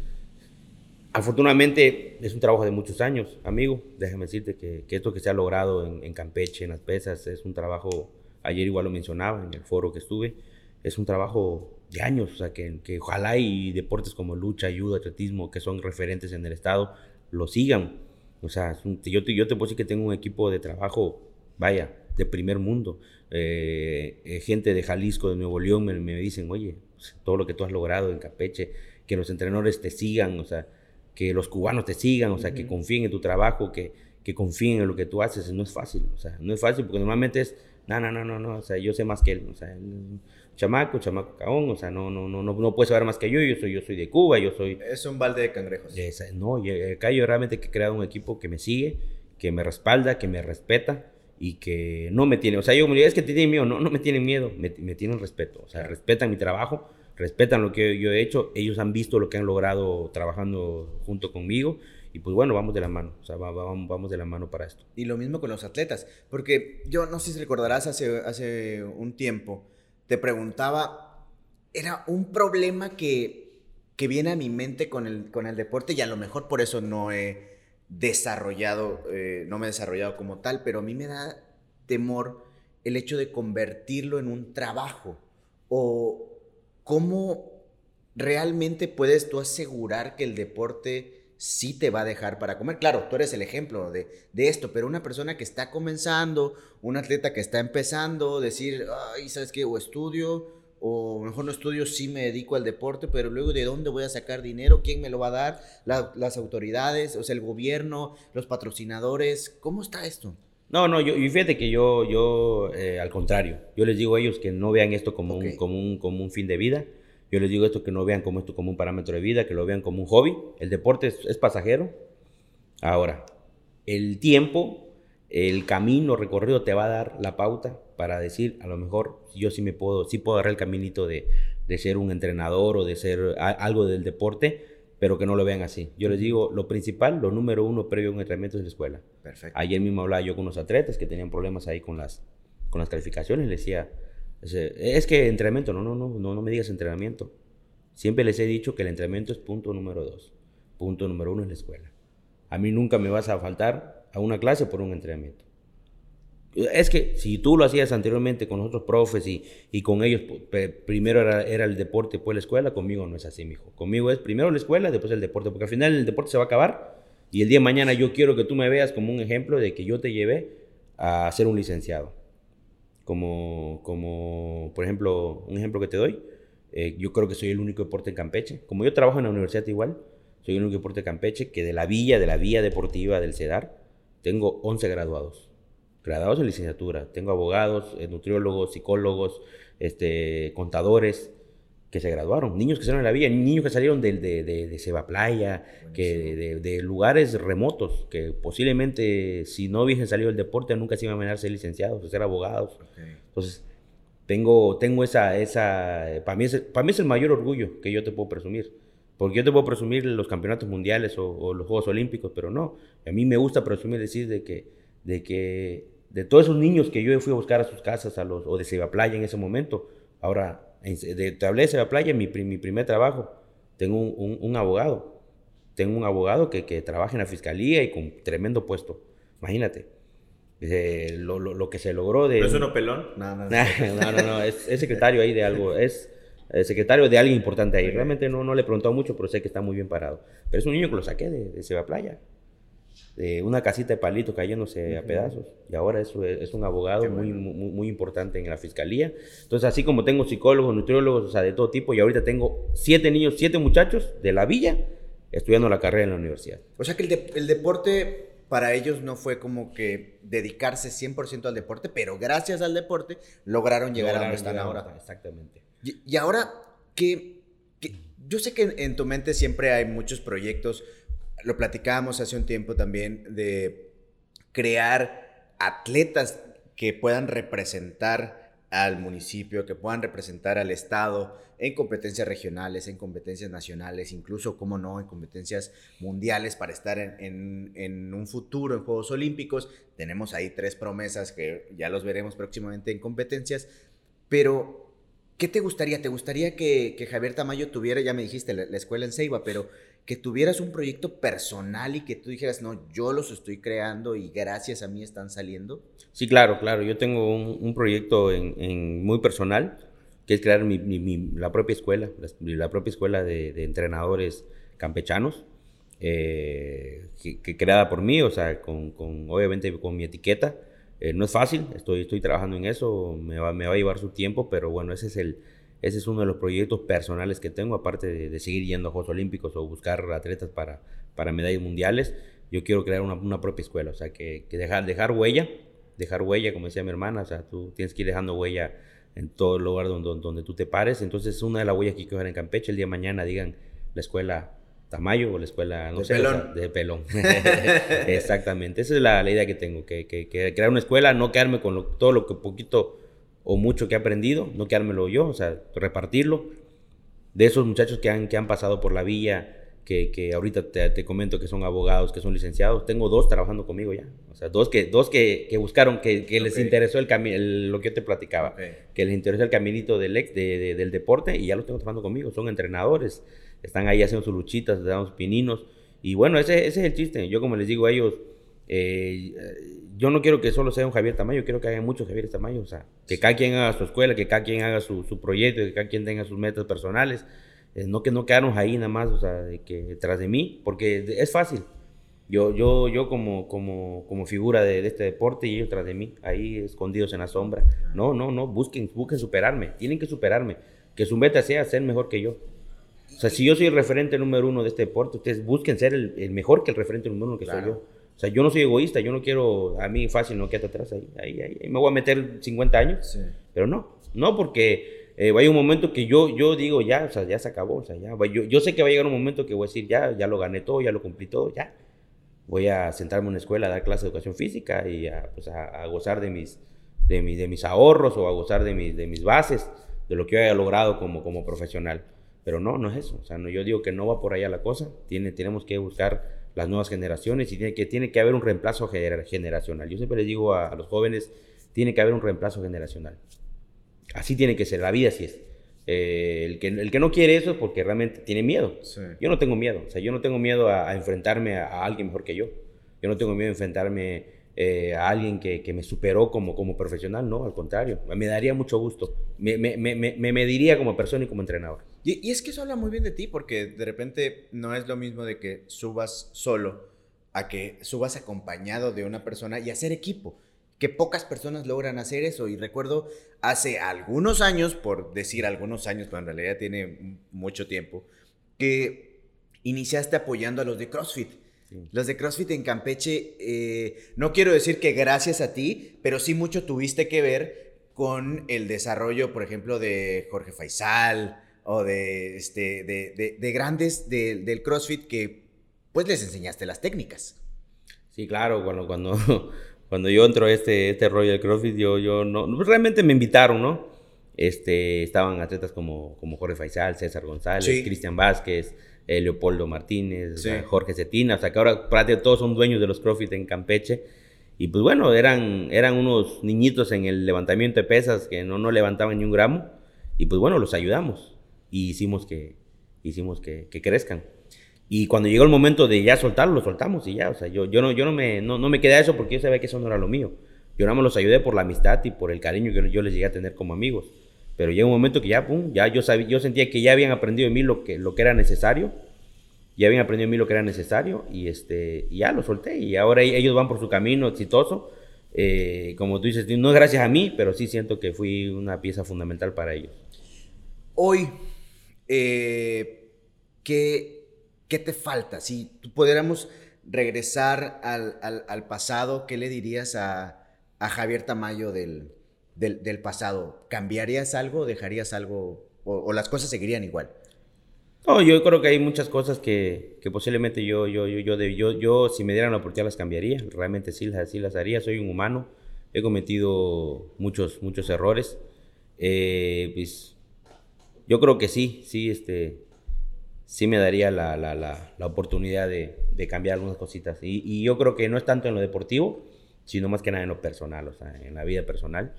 afortunadamente es un trabajo de muchos años, amigo, déjame decirte que, que esto que se ha logrado en, Campeche, en las pesas, es un trabajo, ayer igual lo mencionaba en el foro que estuve, es un trabajo de años, o sea, que, que ojalá y deportes como lucha, ayuda, atletismo, que son referentes en el estado, lo sigan o sea, yo te, yo te puedo decir que tengo un equipo de trabajo, vaya, de primer mundo. Eh, eh, gente de Jalisco, de Nuevo León, me, me dicen, oye, pues, todo lo que tú has logrado en Capeche, que los entrenadores te sigan, o sea, que los cubanos te sigan, o sea, que confíen en tu trabajo, que, que confíen en lo que tú haces, no es fácil, o sea, no es fácil porque normalmente es, no, no, no, no, no, o sea, yo sé más que él, o sea, chamaco, chamaco caón, o sea, no, no, no, no, no puede saber más que yo, yo soy, yo soy de Cuba, yo soy... Es un balde de cangrejos. no, acá yo realmente he creado un equipo que me sigue, que me respalda, que me respeta y que no me tiene, o sea, yo me digo, es que te tienen miedo, no, no me tienen miedo, me, me tienen respeto, o sea, respetan mi trabajo, respetan lo que yo he hecho, ellos han visto lo que han logrado trabajando junto conmigo y pues bueno, vamos de la mano, o sea, vamos, vamos de la mano para esto. Y lo mismo con los atletas, porque yo no sé si recordarás hace, hace un tiempo, te preguntaba, era un problema que, que viene a mi mente con el, con el deporte y a lo mejor por eso no he desarrollado, eh, no me he desarrollado como tal, pero a mí me da temor el hecho de convertirlo en un trabajo. O ¿cómo realmente puedes tú asegurar que el deporte sí te va a dejar para comer? Claro, tú eres el ejemplo de, esto, pero una persona que está comenzando, un atleta que está empezando, decir, ay, ¿sabes qué? O estudio, o mejor no estudio, sí me dedico al deporte, pero luego de dónde voy a sacar dinero, quién me lo va a dar, las autoridades, o sea, el gobierno, los patrocinadores, ¿cómo está esto? No, no, yo, y fíjate que yo, yo eh, al contrario, yo les digo a ellos que no vean esto como, un, como, un, como un fin de vida, yo les digo esto que no vean como esto como un parámetro de vida, que lo vean como un hobby, el deporte es, pasajero. Ahora, el tiempo, el camino recorrido te va a dar la pauta para decir, a lo mejor yo sí me puedo, sí puedo agarrar el caminito de, de ser un entrenador o de ser algo del deporte, pero que no lo vean así. Yo les digo, lo principal, lo número uno previo a un entrenamiento es la escuela. Perfecto. Ayer mismo hablaba yo con unos atletas que tenían problemas ahí con las, con las calificaciones. Les decía, es que entrenamiento, no, no, no, no, no me digas entrenamiento. Siempre les he dicho que el entrenamiento es punto número dos. Punto número uno es la escuela. A mí nunca me vas a faltar a una clase por un entrenamiento. Es que si tú lo hacías anteriormente con otros profes y, y con ellos, primero era, era, el deporte, después la escuela, conmigo no es así, mijo. Conmigo es primero la escuela, después el deporte, porque al final el deporte se va a acabar y el día de mañana yo quiero que tú me veas como un ejemplo de que yo te llevé a ser un licenciado. Como, como por ejemplo, un ejemplo que te doy, eh, yo creo que soy el único deporte en Campeche. Como yo trabajo en la universidad igual, soy el único deporte en Campeche que de la villa, de la vía deportiva del CEDAR, tengo 11 graduados graduados en licenciatura. Tengo abogados, eh, nutriólogos, psicólogos, este, contadores que se graduaron, niños que salieron de la villa, niños que salieron de, de, de, Seba Playa, que de, lugares remotos, que posiblemente si no hubiesen salido del deporte nunca se iban a ser licenciados, a ser abogados. Entonces, tengo, tengo esa, esa para, mí es, para mí es el mayor orgullo que yo te puedo presumir. Porque yo te puedo presumir los campeonatos mundiales o, o los Juegos Olímpicos, pero no. A mí me gusta presumir decir de que, de que de todos esos niños que yo fui a buscar a sus casas, a los, o de Seba Playa en ese momento, ahora, de, te hablé de Seba Playa, mi, mi primer trabajo, tengo un, abogado, tengo un abogado que, que, trabaja en la fiscalía y con tremendo puesto, imagínate. lo, lo, que se logró de... ¿No es uno pelón? No, no, no, no, es, secretario ahí de algo, es secretario de alguien importante ahí. Realmente no, no le he preguntado mucho, pero sé que está muy bien parado. Pero es un niño que lo saqué de, de Seba Playa de una casita de palitos cayéndose a pedazos. Y ahora eso es, un abogado muy, muy, muy, importante en la fiscalía. Entonces, así como tengo psicólogos, nutriólogos, o sea, de todo tipo, y ahorita tengo siete niños, siete muchachos de la villa estudiando la carrera en la universidad. O sea que el, el deporte para ellos no fue como que dedicarse 100% al deporte, pero gracias al deporte lograron llegar a donde están ahora. Exactamente. Y, ahora, que, yo sé que en tu mente siempre hay muchos proyectos lo platicábamos hace un tiempo también de crear atletas que puedan representar al municipio, que puedan representar al Estado en competencias regionales, en competencias nacionales, incluso, como no, en competencias mundiales para estar en, en, un futuro en Juegos Olímpicos. Tenemos ahí tres promesas que ya los veremos próximamente en competencias, pero ¿qué te gustaría? ¿Te gustaría que, que Javier Tamayo tuviera, ya me dijiste, la, la escuela en Ceiba, pero que tuvieras un proyecto personal y que tú dijeras, no, yo los estoy creando y gracias a mí están saliendo? Sí, claro, claro. Yo tengo un, proyecto en, muy personal, que es crear mi, la propia escuela, la, propia escuela de, entrenadores campechanos, eh, que, creada por mí, o sea, con, obviamente con mi etiqueta. Eh, no es fácil, estoy, estoy trabajando en eso, me va, me va a llevar su tiempo, pero bueno, ese es el, Ese es uno de los proyectos personales que tengo, aparte de, seguir yendo a Juegos Olímpicos o buscar atletas para, para medallas mundiales. Yo quiero crear una, una propia escuela, o sea, que, que, dejar, dejar huella, dejar huella, como decía mi hermana, o sea, tú tienes que ir dejando huella en todo el lugar donde, donde, tú te pares. Entonces, una de las huellas que quiero dejar en Campeche, el día de mañana digan la escuela Tamayo o la escuela, no de sé, pelón. de pelón. Exactamente, esa es la, la, idea que tengo, que, que, que, crear una escuela, no quedarme con lo, todo lo que poquito o mucho que he aprendido, no quedármelo yo, o sea, repartirlo. De esos muchachos que han, que han pasado por la villa, que, que ahorita te, te, comento que son abogados, que son licenciados, tengo dos trabajando conmigo ya. O sea, dos que, dos que, que buscaron, que, que les interesó el, el, lo que yo te platicaba, okay. que les interesó el caminito del, ex, de, de, del deporte y ya los tengo trabajando conmigo. Son entrenadores, están ahí haciendo sus luchitas, dando sus pininos. Y bueno, ese, ese es el chiste. Yo como les digo a ellos, eh, yo no quiero que solo sea un Javier Tamayo, quiero que haya muchos Javier Tamayo, o sea, que cada quien haga su escuela, que cada quien haga su, su proyecto, que cada quien tenga sus metas personales, eh, no que no quedarnos ahí nada más, o sea, de que tras de mí, porque es fácil. Yo, yo, yo como, como, como figura de, de, este deporte y ellos tras de mí, ahí escondidos en la sombra. No, no, no, busquen, busquen superarme, tienen que superarme, que su meta sea ser mejor que yo. O sea, si yo soy el referente número uno de este deporte, ustedes busquen ser el, el mejor que el referente número uno que claro. soy yo. O sea, yo no soy egoísta, yo no quiero, a mí fácil, no quédate atrás ahí, ahí, ahí, ahí, me voy a meter 50 años, sí. pero no, no porque eh, a un momento que yo, yo digo, ya, o sea, ya se acabó, o sea, ya, yo, yo sé que va a llegar un momento que voy a decir, ya, ya lo gané todo, ya lo cumplí todo, ya, voy a sentarme en una escuela a dar clases de educación física y a, pues, a, a gozar de mis, de, mi, de mis ahorros o a gozar de mis, de mis bases, de lo que yo haya logrado como, como profesional. Pero no, no es eso. O sea, no, yo digo que no va por allá la cosa. Tiene, tenemos que buscar las nuevas generaciones y tiene que, tiene que haber un reemplazo generacional. Yo siempre les digo a, a, los jóvenes, tiene que haber un reemplazo generacional. Así tiene que ser, la vida así es. Eh, el, que, el que no quiere eso es porque realmente tiene miedo. Sí. Yo no tengo miedo. O sea, yo no tengo miedo a, a enfrentarme a, a, alguien mejor que yo. Yo no tengo miedo a enfrentarme eh, a alguien que, que, me superó como, como profesional. No, al contrario. Me daría mucho gusto. Me, me, me, me mediría como persona y como entrenador. Y, y, es que eso habla muy bien de ti, porque de repente no es lo mismo de que subas solo a que subas acompañado de una persona y hacer equipo. Que pocas personas logran hacer eso. Y recuerdo hace algunos años, por decir algunos años, pero en realidad tiene mucho tiempo, que iniciaste apoyando a los de CrossFit. Sí. Los de CrossFit en Campeche, eh, no quiero decir que gracias a ti, pero sí mucho tuviste que ver con el desarrollo, por ejemplo, de Jorge Faisal, o de, este, de, de, de grandes de, del CrossFit que pues les enseñaste las técnicas. Sí, claro, cuando, cuando, cuando yo entro a este, este rollo de CrossFit, yo, yo no, realmente me invitaron, ¿no? Este, estaban atletas como, como Jorge Faisal, César González, sí. Cristian Vázquez, eh, Leopoldo Martínez, sí. Jorge Cetina, o sea que ahora prácticamente todos son dueños de los CrossFit en Campeche. Y pues bueno, eran, eran unos niñitos en el levantamiento de pesas que no, no levantaban ni un gramo. Y pues bueno, los ayudamos y hicimos que, hicimos que, que, crezcan. Y cuando llegó el momento de ya soltarlo, lo soltamos y ya. O sea, yo, yo, no, yo no, me, no, no me quedé a eso porque yo sabía que eso no era lo mío. Yo nada más los ayudé por la amistad y por el cariño que yo les llegué a tener como amigos. Pero llegó un momento que ya, pum, ya yo, sabía, yo sentía que ya habían aprendido de mí lo que, lo que era necesario. Ya habían aprendido de mí lo que era necesario y, este, y ya lo solté. Y ahora ellos van por su camino exitoso. Eh, como tú dices, no es gracias a mí, pero sí siento que fui una pieza fundamental para ellos. Hoy, eh, ¿qué, ¿qué, te falta? Si pudiéramos regresar al, al, al, pasado, ¿qué le dirías a, a Javier Tamayo del, del, del, pasado? ¿Cambiarías algo? ¿Dejarías algo? O, ¿O, las cosas seguirían igual? No, yo creo que hay muchas cosas que, que posiblemente yo, yo, yo, yo, yo, yo, si me dieran la oportunidad, las cambiaría. Realmente sí, sí las haría. Soy un humano. He cometido muchos, muchos errores. Eh, pues yo creo que sí, sí, este, sí me daría la, la, la, la oportunidad de, de, cambiar algunas cositas. Y, y, yo creo que no es tanto en lo deportivo, sino más que nada en lo personal, o sea, en la vida personal.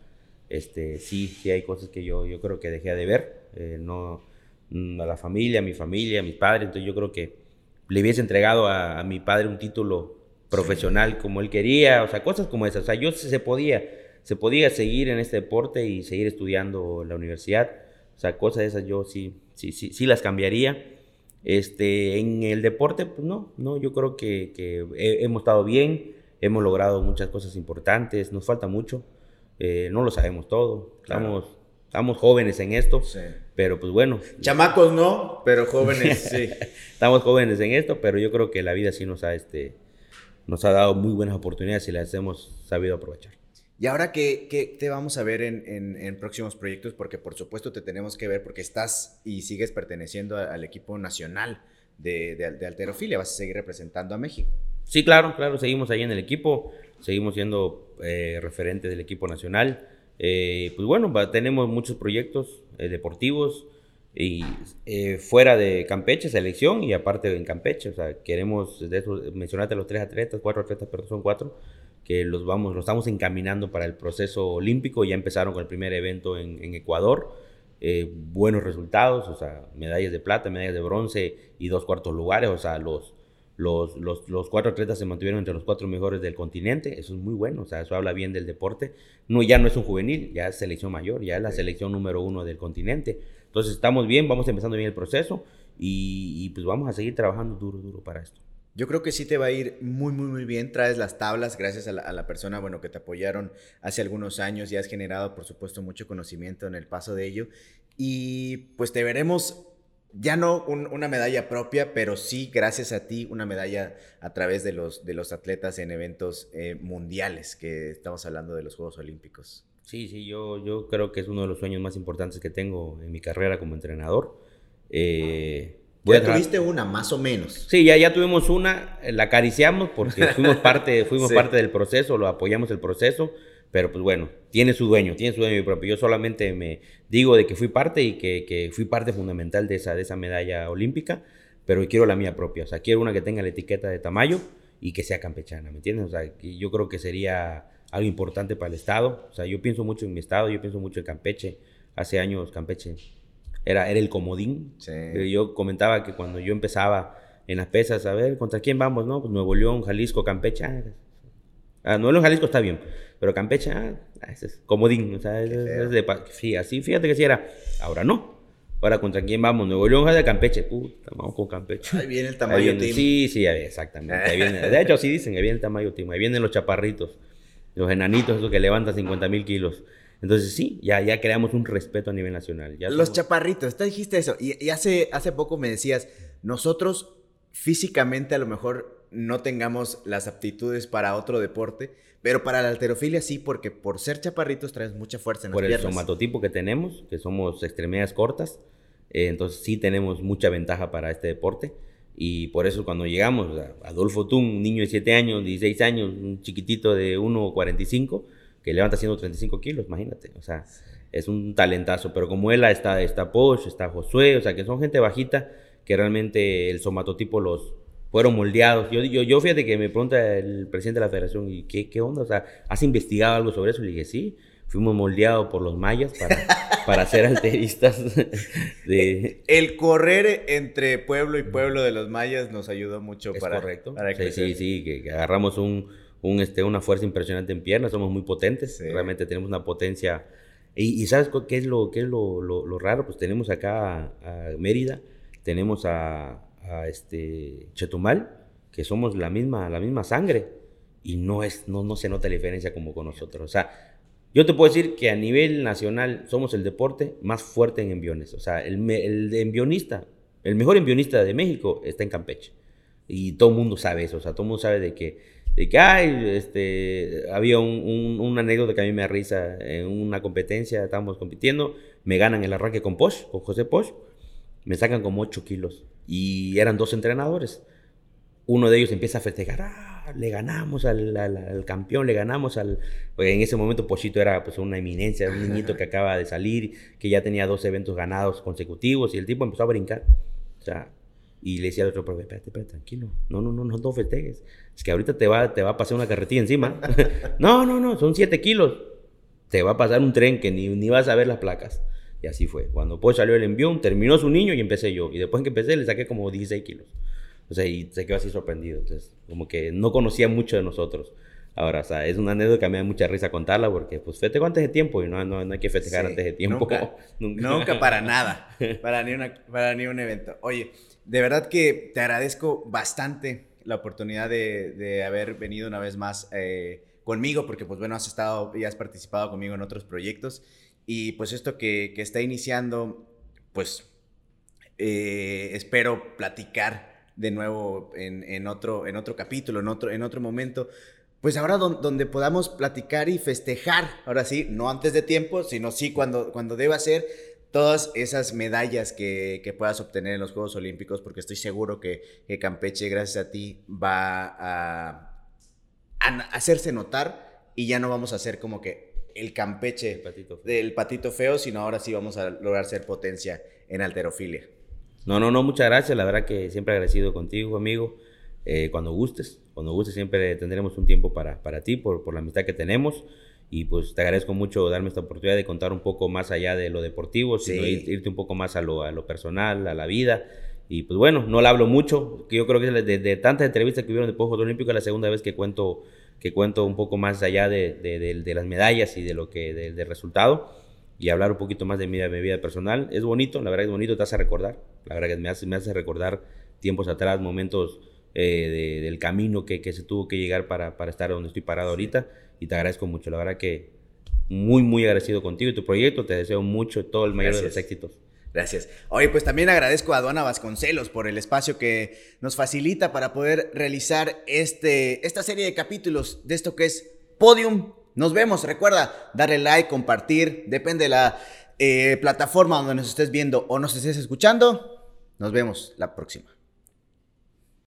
Este, sí, sí hay cosas que yo, yo creo que dejé de ver, eh, no, a la familia, a mi familia, a mis padres, entonces yo creo que le hubiese entregado a, a mi padre un título profesional sí. como él quería, o sea, cosas como esas, o sea, yo se podía, se podía seguir en este deporte y seguir estudiando en la universidad, o sea, cosas de esas yo sí, sí, sí, sí las cambiaría. Este, en el deporte, pues no, no, yo creo que, que hemos estado bien, hemos logrado muchas cosas importantes, nos falta mucho, eh, no lo sabemos todo, estamos, claro. estamos jóvenes en esto, sí. Pero pues bueno. Chamacos no, pero jóvenes sí. Estamos jóvenes en esto, pero yo creo que la vida sí nos ha, este, nos ha dado muy buenas oportunidades y las hemos sabido aprovechar. Y ahora que, te vamos a ver en, próximos proyectos, porque por supuesto te tenemos que ver porque estás y sigues perteneciendo al equipo nacional de, de, alterofilia, vas a seguir representando a México. Sí, claro, claro, seguimos ahí en el equipo, seguimos siendo eh, referentes del equipo nacional. Eh, pues bueno, tenemos muchos proyectos eh, deportivos y fuera de Campeche, selección y aparte en Campeche. O sea, queremos, de eso, los tres atletas, cuatro atletas, pero son cuatro que los vamos, los estamos encaminando para el proceso olímpico. Ya empezaron con el primer evento en, Ecuador. Eh, buenos resultados, o sea, medallas de plata, medallas de bronce y dos cuartos lugares, o sea, los, los, los, cuatro atletas se mantuvieron entre los cuatro mejores del continente, eso es muy bueno, o sea, eso habla bien del deporte. No, ya no es un juvenil, ya es selección mayor, ya es la selección número uno del continente. Entonces estamos bien, vamos empezando bien el proceso y, y pues vamos a seguir trabajando duro, duro para esto. Yo creo que sí te va a ir muy, muy, muy bien. Traes las tablas gracias a la, persona, bueno, que te apoyaron hace algunos años y has generado, por supuesto, mucho conocimiento en el paso de ello. Y pues te veremos, ya no una medalla propia, pero sí, gracias a ti, una medalla a través de los, de los atletas en eventos eh, mundiales, que estamos hablando de los Juegos Olímpicos. Sí, sí, yo, yo creo que es uno de los sueños más importantes que tengo en mi carrera como entrenador. Eh, ya tuviste una, más o menos. Sí, ya, ya tuvimos una, la acariciamos porque fuimos parte, fuimos parte del proceso, lo apoyamos el proceso, pero pues bueno, tiene su dueño, tiene su dueño propio. Yo solamente me digo de que fui parte y que, que fui parte fundamental de esa, de esa medalla olímpica, pero quiero la mía propia, o sea, quiero una que tenga la etiqueta de Tamayo y que sea campechana, ¿me entiendes? O sea, yo creo que sería algo importante para el Estado, o sea, yo pienso mucho en mi Estado, yo pienso mucho en Campeche, hace años Campeche era, era el comodín. Yo comentaba que cuando yo empezaba en las pesas, a ver, ¿contra quién vamos? No, pues Nuevo León, Jalisco, Campeche. Ah, ah Nuevo León, Jalisco está bien, pero Campeche, ah, ese es comodín. O sea, es, de, sí, así, fíjate que sí era. Ahora no. Ahora, ¿contra quién vamos? Nuevo León, de Campeche. Puta, vamos con Campeche. Ahí viene el tamaño team. Sí, sí, exactamente. viene, de hecho, así dicen, ahí viene el tamaño team. Ahí vienen los chaparritos, los enanitos, esos que levantan 50 mil kilos. Entonces sí, ya, ya creamos un respeto a nivel nacional. Los chaparritos, te dijiste eso. Y, hace, hace poco me decías, nosotros físicamente a lo mejor no tengamos las aptitudes para otro deporte, pero para la alterofilia sí, porque por ser chaparritos traes mucha fuerza en por las piernas. Por el somatotipo que tenemos, que somos extremidades cortas, eh, entonces sí tenemos mucha ventaja para este deporte. Y por eso cuando llegamos, Adolfo Tun, un niño de 7 años, 16 años, un chiquitito de 1,45, que levanta 135 kilos, imagínate. O sea, es un talentazo. Pero como él está, está Posh, está Josué, o sea, que son gente bajita que realmente el somatotipo los fueron moldeados. Yo, yo, yo fíjate que me pregunta el presidente de la federación, ¿y qué, qué onda? O sea, ¿has investigado algo sobre eso? Le dije, sí, fuimos moldeados por los mayas para, para ser alteristas. De... El correr entre pueblo y pueblo de los mayas nos ayudó mucho ¿Es para, correcto? sí, sí, sí, que agarramos un un, este, una fuerza impresionante en piernas, somos muy potentes, realmente tenemos una potencia. Y, ¿sabes qué es, lo, qué es lo, lo, raro? Pues tenemos acá a, Mérida, tenemos a, a, este Chetumal, que somos la misma, la misma sangre, y no, es, no, no se nota la diferencia como con nosotros. O sea, yo te puedo decir que a nivel nacional somos el deporte más fuerte en enviones. O sea, el, el envionista, el mejor envionista de México está en Campeche. Y todo el mundo sabe eso. O sea, todo el mundo sabe de que de que, ay, este, había un, un, anécdota que a mí me da risa en una competencia, estábamos compitiendo, me ganan el arranque con Posh, con José Posh, me sacan como 8 kilos y eran dos entrenadores. Uno de ellos empieza a festejar, ah, le ganamos al, al, campeón, le ganamos al... Porque en ese momento Pochito era pues una eminencia, un niñito que acaba de salir, que ya tenía dos eventos ganados consecutivos y el tipo empezó a brincar. O sea, y le decía al otro, profe, espérate, espérate, tranquilo. No, no, no, no, no festejes. Es que ahorita te va, te va a pasar una carretilla encima. no, no, no, son 7 kilos. Te va a pasar un tren que ni, ni vas a ver las placas. Y así fue. Cuando pues salió el envión, terminó su niño y empecé yo. Y después que empecé le saqué como 16 kilos. O sea, y se quedó así sorprendido. Entonces, como que no conocía mucho de nosotros. Ahora, o sea, es una anécdota que me da mucha risa contarla porque, pues, festejo antes de tiempo y no, no, no hay que festejar antes de tiempo. Nunca, nunca. para nada. Para ni, una, para ni un evento. Oye, de verdad que te agradezco bastante la oportunidad de, haber venido una vez más eh, conmigo, porque pues bueno, has estado y has participado conmigo en otros proyectos. Y pues esto que, está iniciando, pues eh, espero platicar de nuevo en, otro, en otro capítulo, en otro, en otro momento. Pues ahora donde podamos platicar y festejar, ahora sí, no antes de tiempo, sino sí cuando, cuando deba ser todas esas medallas que, puedas obtener en los Juegos Olímpicos, porque estoy seguro que, Campeche, gracias a ti, va a, hacerse notar y ya no vamos a ser como que el Campeche del patito feo, sino ahora sí vamos a lograr ser potencia en alterofilia. No, no, no, muchas gracias. La verdad que siempre agradecido contigo, amigo. Eh, cuando gustes, cuando gustes siempre tendremos un tiempo para, para ti, por, por la amistad que tenemos. Y pues te agradezco mucho darme esta oportunidad de contar un poco más allá de lo deportivo, sino irte un poco más a lo, a lo personal, a la vida. Y pues bueno, no le hablo mucho, que yo creo que de, de, tantas entrevistas que hubieron de Juegos Olímpicos es la segunda vez que cuento, que cuento un poco más allá de, de las medallas y de lo que, del resultado y hablar un poquito más de mi, mi, vida personal. Es bonito, la verdad es bonito, te hace recordar, la verdad que me hace, me hace recordar tiempos atrás, momentos eh, del camino que, que, se tuvo que llegar para, para, estar donde estoy parado ahorita y te agradezco mucho, la verdad que muy, muy agradecido contigo y tu proyecto, te deseo mucho todo el mayor de los éxitos. Gracias. Oye, pues también agradezco a Aduana Vasconcelos por el espacio que nos facilita para poder realizar este, esta serie de capítulos de esto que es Podium nos vemos. Recuerda darle like, compartir. Depende de la eh, plataforma donde nos estés viendo o nos estés escuchando. Nos vemos la próxima.